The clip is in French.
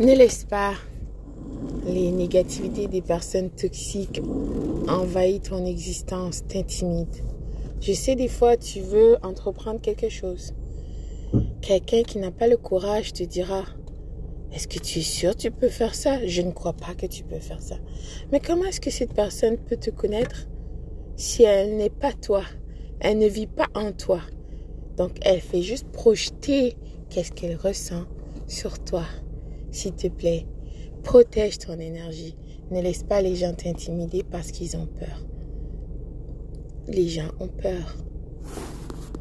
Ne laisse pas les négativités des personnes toxiques envahir ton existence, t'intimident. Je sais des fois tu veux entreprendre quelque chose. Quelqu'un qui n'a pas le courage te dira Est-ce que tu es sûr que tu peux faire ça? Je ne crois pas que tu peux faire ça. Mais comment est-ce que cette personne peut te connaître si elle n'est pas toi? Elle ne vit pas en toi. Donc elle fait juste projeter qu'est-ce qu'elle ressent sur toi. S'il te plaît, protège ton énergie. Ne laisse pas les gens t'intimider parce qu'ils ont peur. Les gens ont peur.